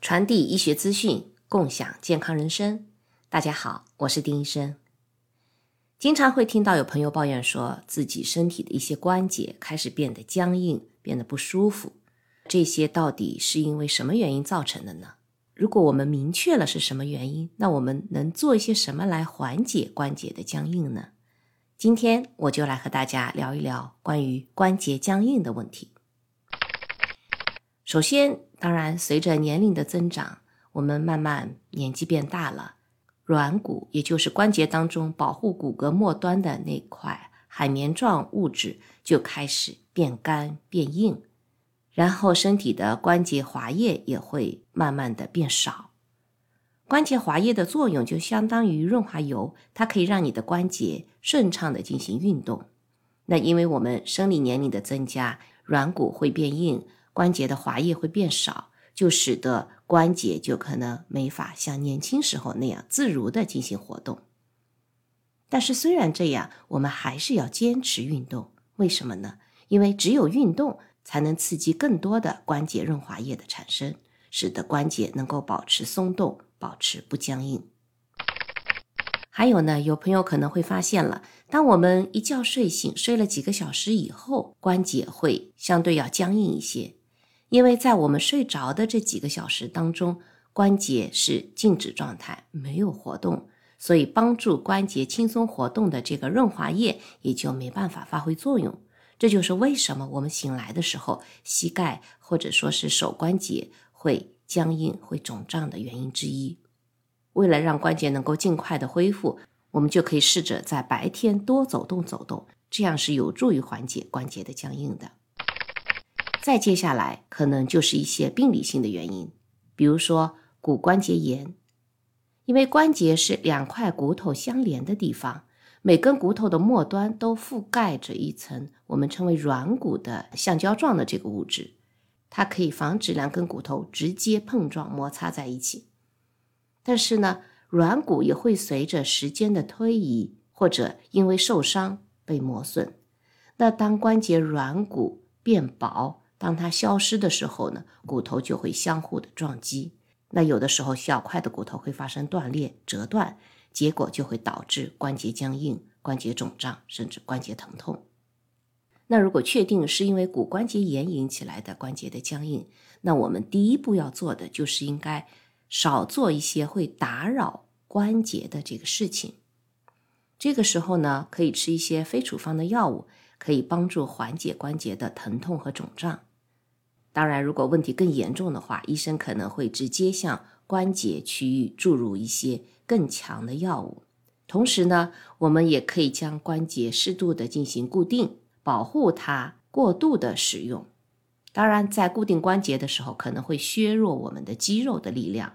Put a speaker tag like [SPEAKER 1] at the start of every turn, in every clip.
[SPEAKER 1] 传递医学资讯，共享健康人生。大家好，我是丁医生。经常会听到有朋友抱怨说自己身体的一些关节开始变得僵硬，变得不舒服。这些到底是因为什么原因造成的呢？如果我们明确了是什么原因，那我们能做一些什么来缓解关节的僵硬呢？今天我就来和大家聊一聊关于关节僵硬的问题。首先，当然随着年龄的增长，我们慢慢年纪变大了，软骨也就是关节当中保护骨骼末端的那块海绵状物质就开始变干变硬。然后，身体的关节滑液也会慢慢的变少。关节滑液的作用就相当于润滑油，它可以让你的关节顺畅的进行运动。那因为我们生理年龄的增加，软骨会变硬，关节的滑液会变少，就使得关节就可能没法像年轻时候那样自如的进行活动。但是虽然这样，我们还是要坚持运动。为什么呢？因为只有运动。才能刺激更多的关节润滑液的产生，使得关节能够保持松动，保持不僵硬。还有呢，有朋友可能会发现了，当我们一觉睡醒，睡了几个小时以后，关节会相对要僵硬一些，因为在我们睡着的这几个小时当中，关节是静止状态，没有活动，所以帮助关节轻松活动的这个润滑液也就没办法发挥作用。这就是为什么我们醒来的时候，膝盖或者说是手关节会僵硬、会肿胀的原因之一。为了让关节能够尽快的恢复，我们就可以试着在白天多走动走动，这样是有助于缓解关节的僵硬的。再接下来，可能就是一些病理性的原因，比如说骨关节炎，因为关节是两块骨头相连的地方。每根骨头的末端都覆盖着一层我们称为软骨的橡胶状的这个物质，它可以防止两根骨头直接碰撞摩擦在一起。但是呢，软骨也会随着时间的推移或者因为受伤被磨损。那当关节软骨变薄，当它消失的时候呢，骨头就会相互的撞击。那有的时候小块的骨头会发生断裂、折断。结果就会导致关节僵硬、关节肿胀，甚至关节疼痛。那如果确定是因为骨关节炎引起来的关节的僵硬，那我们第一步要做的就是应该少做一些会打扰关节的这个事情。这个时候呢，可以吃一些非处方的药物，可以帮助缓解关节的疼痛和肿胀。当然，如果问题更严重的话，医生可能会直接向关节区域注入一些。更强的药物，同时呢，我们也可以将关节适度的进行固定，保护它过度的使用。当然，在固定关节的时候，可能会削弱我们的肌肉的力量，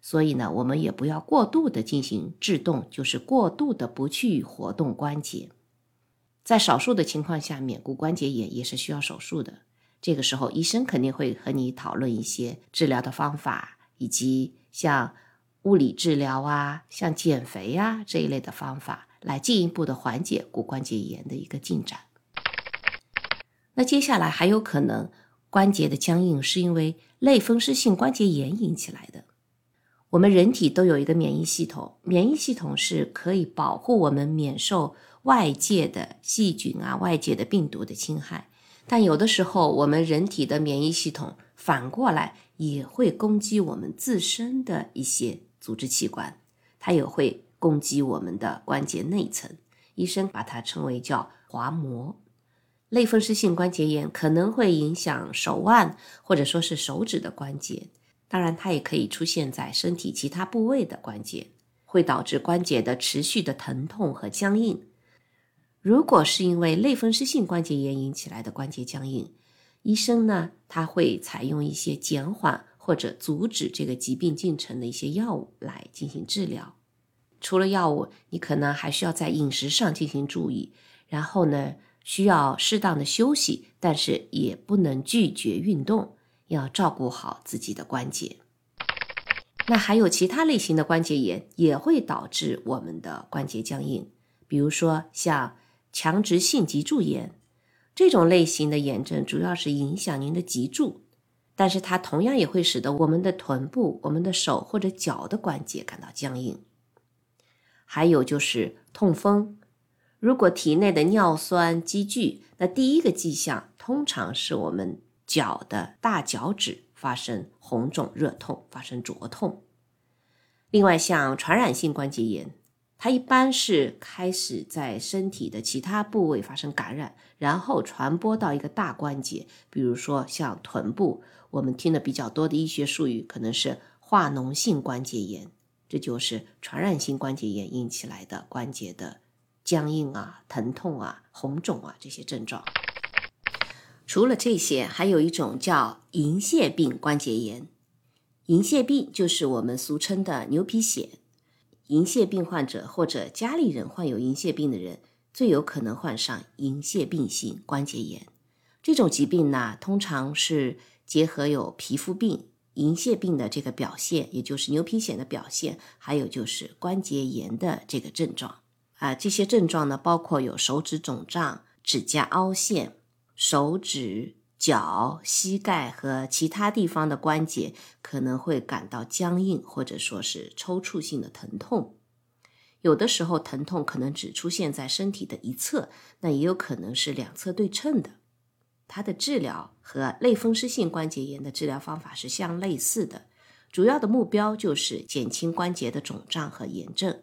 [SPEAKER 1] 所以呢，我们也不要过度的进行制动，就是过度的不去活动关节。在少数的情况下面，骨关节炎也是需要手术的。这个时候，医生肯定会和你讨论一些治疗的方法，以及像。物理治疗啊，像减肥啊这一类的方法，来进一步的缓解骨关节炎的一个进展。那接下来还有可能关节的僵硬是因为类风湿性关节炎引起来的。我们人体都有一个免疫系统，免疫系统是可以保护我们免受外界的细菌啊、外界的病毒的侵害。但有的时候，我们人体的免疫系统反过来也会攻击我们自身的一些。组织器官，它也会攻击我们的关节内层，医生把它称为叫滑膜。类风湿性关节炎可能会影响手腕或者说是手指的关节，当然它也可以出现在身体其他部位的关节，会导致关节的持续的疼痛和僵硬。如果是因为类风湿性关节炎引起来的关节僵硬，医生呢他会采用一些减缓。或者阻止这个疾病进程的一些药物来进行治疗。除了药物，你可能还需要在饮食上进行注意。然后呢，需要适当的休息，但是也不能拒绝运动，要照顾好自己的关节。那还有其他类型的关节炎也会导致我们的关节僵硬，比如说像强直性脊柱炎、这种类型的炎症主要是影响您的脊柱，但是它同样也会使得我们的臀部、我们的手或者脚的关节感到僵硬。还有就是痛风，如果体内的尿酸积聚，那第一个迹象通常是我们脚的大脚趾发生红肿、热痛，发生灼痛。另外，像传染性关节炎。它一般是开始在身体的其他部位发生感染，然后传播到一个大关节，比如说像臀部。我们听的比较多的医学术语可能是化脓性关节炎，这就是传染性关节炎引起来的关节的僵硬啊、疼痛啊、红肿啊这些症状。除了这些，还有一种叫银屑病关节炎。银屑病就是我们俗称的牛皮癣。银屑病患者或者家里人患有银屑病的人，最有可能患上银屑病性关节炎。这种疾病呢，通常是结合有皮肤病、银屑病的这个表现，也就是牛皮癣的表现，还有就是关节炎的这个症状。啊，这些症状呢，包括有手指肿胀、指甲凹陷、手指。脚、膝盖和其他地方的关节可能会感到僵硬，或者说是抽搐性的疼痛。有的时候，疼痛可能只出现在身体的一侧，那也有可能是两侧对称的。它的治疗和类风湿性关节炎的治疗方法是相类似的，主要的目标就是减轻关节的肿胀和炎症，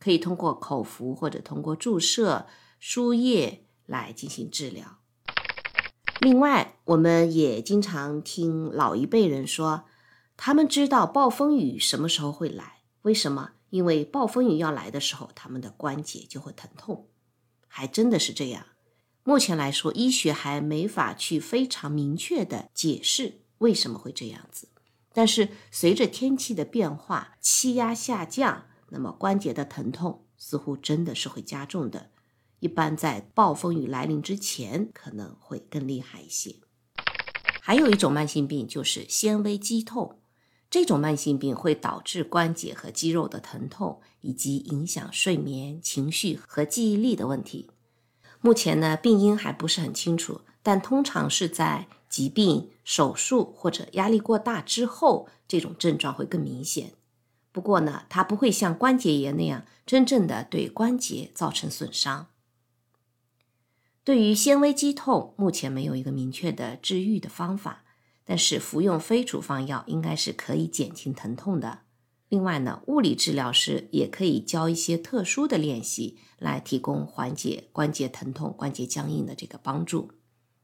[SPEAKER 1] 可以通过口服或者通过注射输液来进行治疗。另外，我们也经常听老一辈人说，他们知道暴风雨什么时候会来。为什么？因为暴风雨要来的时候，他们的关节就会疼痛。还真的是这样。目前来说，医学还没法去非常明确的解释为什么会这样子。但是，随着天气的变化，气压下降，那么关节的疼痛似乎真的是会加重的。一般在暴风雨来临之前可能会更厉害一些。还有一种慢性病就是纤维肌痛，这种慢性病会导致关节和肌肉的疼痛，以及影响睡眠、情绪和记忆力的问题。目前呢，病因还不是很清楚，但通常是在疾病、手术或者压力过大之后，这种症状会更明显。不过呢，它不会像关节炎那样真正的对关节造成损伤。对于纤维肌痛，目前没有一个明确的治愈的方法，但是服用非处方药应该是可以减轻疼痛的。另外呢，物理治疗师也可以教一些特殊的练习来提供缓解关节疼痛、关节僵硬的这个帮助。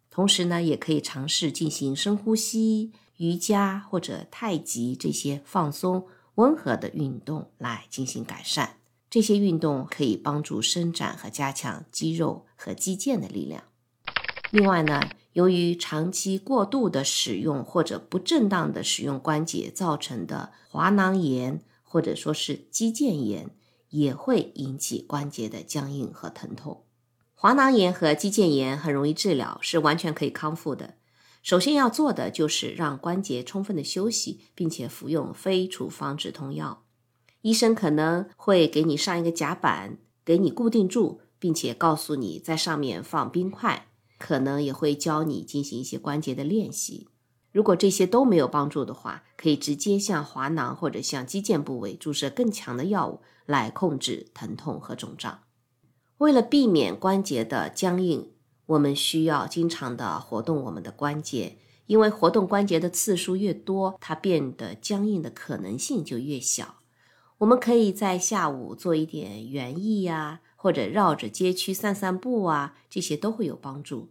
[SPEAKER 1] 同时呢，也可以尝试进行深呼吸、瑜伽或者太极这些放松温和的运动来进行改善。这些运动可以帮助伸展和加强肌肉和肌腱的力量。另外呢，由于长期过度的使用或者不正当的使用关节造成的滑囊炎或者说是肌腱炎，也会引起关节的僵硬和疼痛。滑囊炎和肌腱炎很容易治疗，是完全可以康复的。首先要做的就是让关节充分的休息，并且服用非处方止痛药。医生可能会给你上一个夹板，给你固定住，并且告诉你在上面放冰块，可能也会教你进行一些关节的练习。如果这些都没有帮助的话，可以直接向滑囊或者向肌腱部位注射更强的药物来控制疼痛和肿胀。为了避免关节的僵硬，我们需要经常的活动我们的关节，因为活动关节的次数越多，它变得僵硬的可能性就越小。我们可以在下午做一点园艺呀，或者绕着街区散散步啊，这些都会有帮助。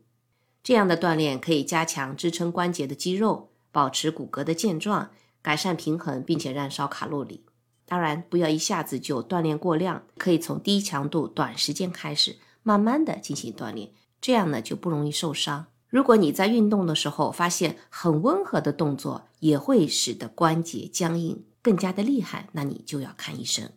[SPEAKER 1] 这样的锻炼可以加强支撑关节的肌肉，保持骨骼的健壮，改善平衡，并且燃烧卡路里。当然，不要一下子就锻炼过量，可以从低强度、短时间开始，慢慢的进行锻炼，这样呢就不容易受伤。如果你在运动的时候发现很温和的动作也会使得关节僵硬。更加的厉害，那你就要看医生。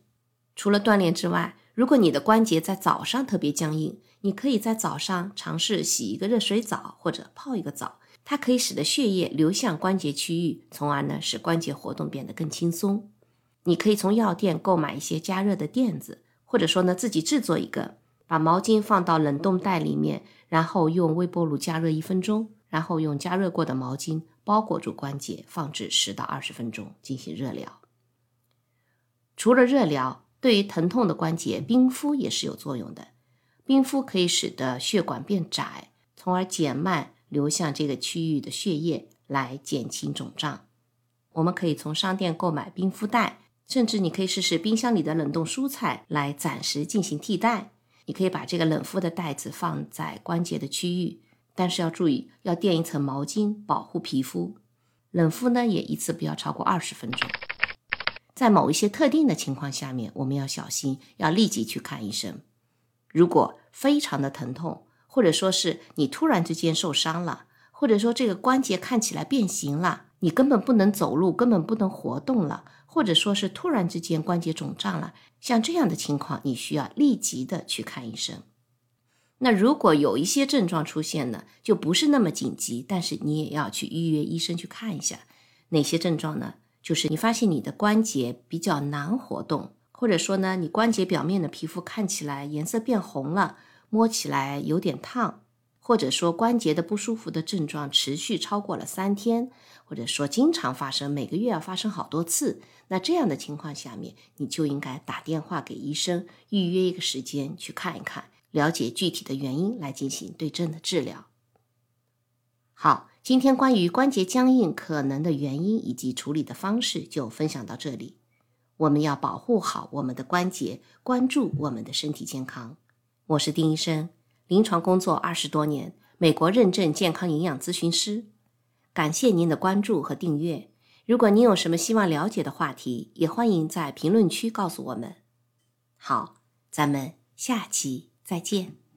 [SPEAKER 1] 除了锻炼之外，如果你的关节在早上特别僵硬，你可以在早上尝试洗一个热水澡或者泡一个澡，它可以使得血液流向关节区域，从而呢使关节活动变得更轻松。你可以从药店购买一些加热的垫子，或者说呢自己制作一个，把毛巾放到冷冻袋里面，然后用微波炉加热一分钟，然后用加热过的毛巾包裹住关节，放置十到二十分钟进行热疗。除了热疗，对于疼痛的关节，冰敷也是有作用的。冰敷可以使得血管变窄，从而减慢流向这个区域的血液，来减轻肿胀。我们可以从商店购买冰敷袋，甚至你可以试试冰箱里的冷冻蔬菜来暂时进行替代。你可以把这个冷敷的袋子放在关节的区域，但是要注意要垫一层毛巾保护皮肤。冷敷呢也一次不要超过二十分钟。在某一些特定的情况下面，我们要小心，要立即去看医生。如果非常的疼痛，或者说是你突然之间受伤了，或者说这个关节看起来变形了。你根本不能走路，根本不能活动了，或者说是突然之间关节肿胀了，像这样的情况，你需要立即的去看医生。那如果有一些症状出现呢，就不是那么紧急，但是你也要去预约医生去看一下。哪些症状呢？就是你发现你的关节比较难活动，或者说呢，你关节表面的皮肤看起来颜色变红了，摸起来有点烫。或者说关节的不舒服的症状持续超过了三天，或者说经常发生，每个月要发生好多次，那这样的情况下面，你就应该打电话给医生，预约一个时间去看一看，了解具体的原因来进行对症的治疗。好，今天关于关节僵硬可能的原因以及处理的方式就分享到这里。我们要保护好我们的关节，关注我们的身体健康。我是丁医生。临床工作二十多年，美国认证健康营养咨询师。感谢您的关注和订阅。如果您有什么希望了解的话题，也欢迎在评论区告诉我们。好，咱们下期再见。